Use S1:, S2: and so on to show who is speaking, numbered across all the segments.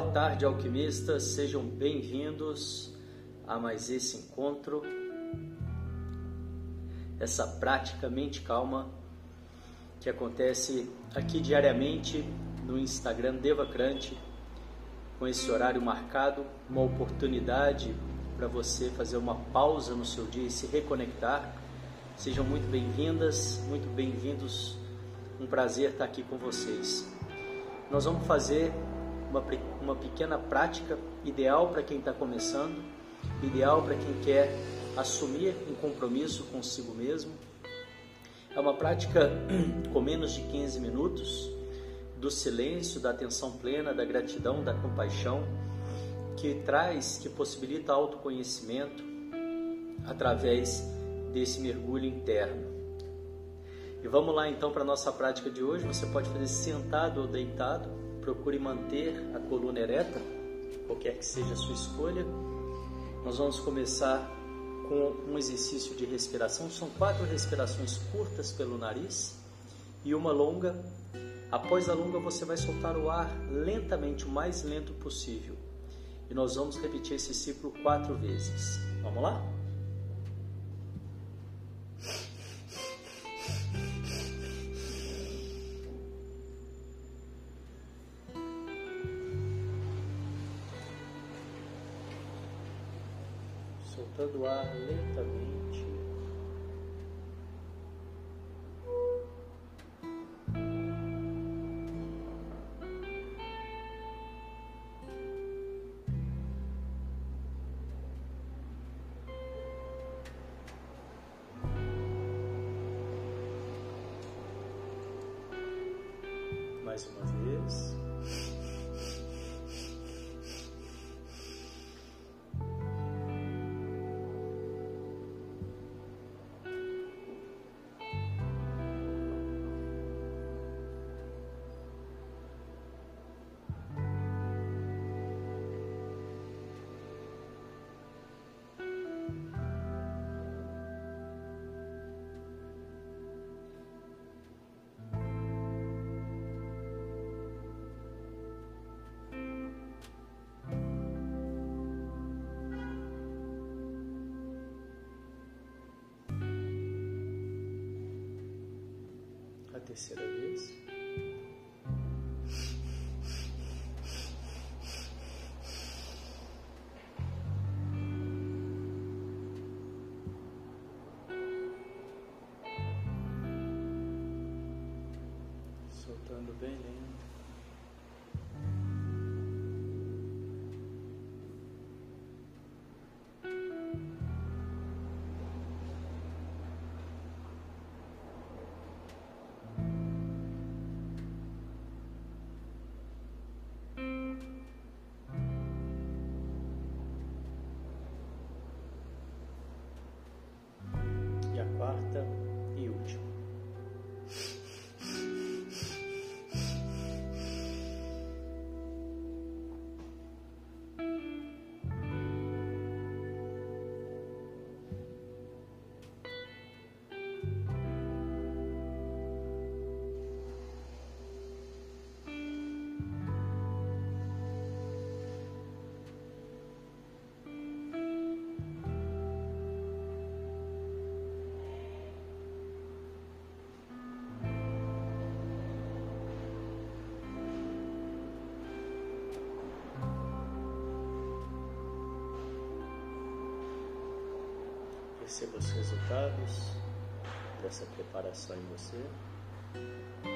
S1: Boa tarde, alquimistas, sejam bem-vindos a mais esse encontro, essa prática mente calma que acontece aqui diariamente no Instagram Devacrante, com esse horário marcado, uma oportunidade para você fazer uma pausa no seu dia e se reconectar. Sejam muito bem-vindas, muito bem-vindos. Um prazer estar aqui com vocês. Nós vamos fazer uma, uma pequena prática ideal para quem está começando, ideal para quem quer assumir um compromisso consigo mesmo. É uma prática com menos de 15 minutos, do silêncio, da atenção plena, da gratidão, da compaixão que traz, que possibilita autoconhecimento através desse mergulho interno. E vamos lá então para a nossa prática de hoje. Você pode fazer sentado ou deitado. Procure manter a coluna ereta, qualquer que seja a sua escolha. Nós vamos começar com um exercício de respiração. São quatro respirações curtas pelo nariz e uma longa. Após a longa, você vai soltar o ar lentamente, o mais lento possível e nós vamos repetir esse ciclo quatro vezes. Vamos lá? Terceira vez. Perceba os resultados dessa preparação em você.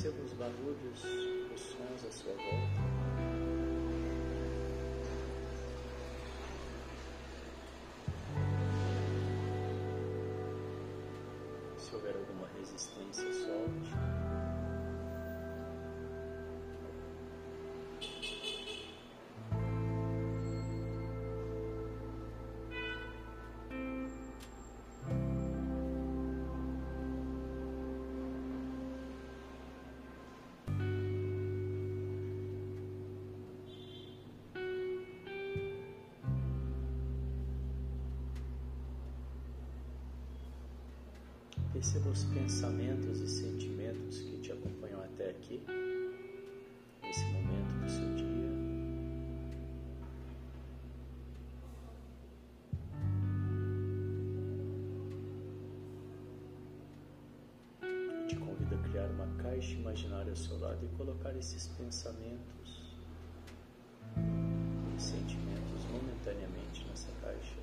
S1: Perceba os barulhos, os sons à sua volta. Se houver alguma resistência, solte. Os pensamentos e sentimentos que te acompanham até aqui, nesse momento do seu dia. Eu te convido a criar uma caixa imaginária ao seu lado e colocar esses pensamentos e sentimentos momentaneamente nessa caixa.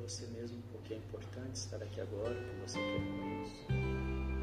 S1: Você mesmo porque é importante estar aqui agora, que você quer com isso.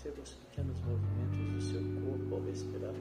S1: Perceba os pequenos movimentos do seu corpo ao respirar.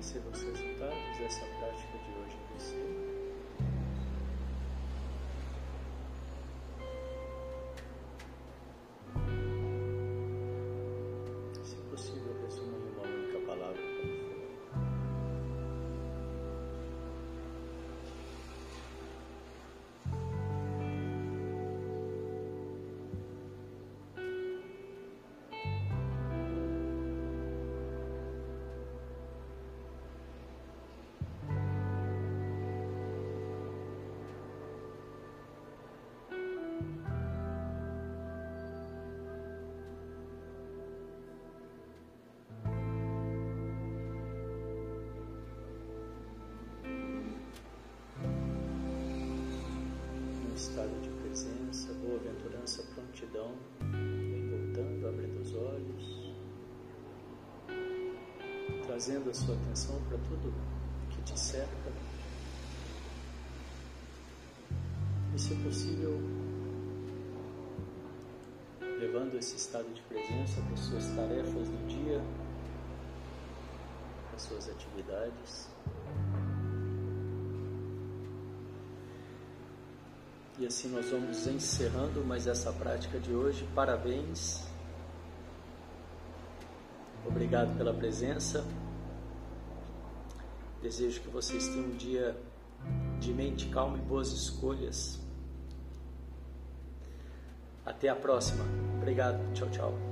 S1: Perceba os resultados dessa prática de hoje em você. Prontidão, vem voltando, abrindo os olhos, trazendo a sua atenção para tudo que te cerca. E, se possível, levando esse estado de presença para as suas tarefas do dia, para as suas atividades. E assim nós vamos encerrando mais essa prática de hoje. Parabéns. Obrigado pela presença. Desejo que vocês tenham um dia de mente calma e boas escolhas. Até a próxima. Obrigado. Tchau, tchau.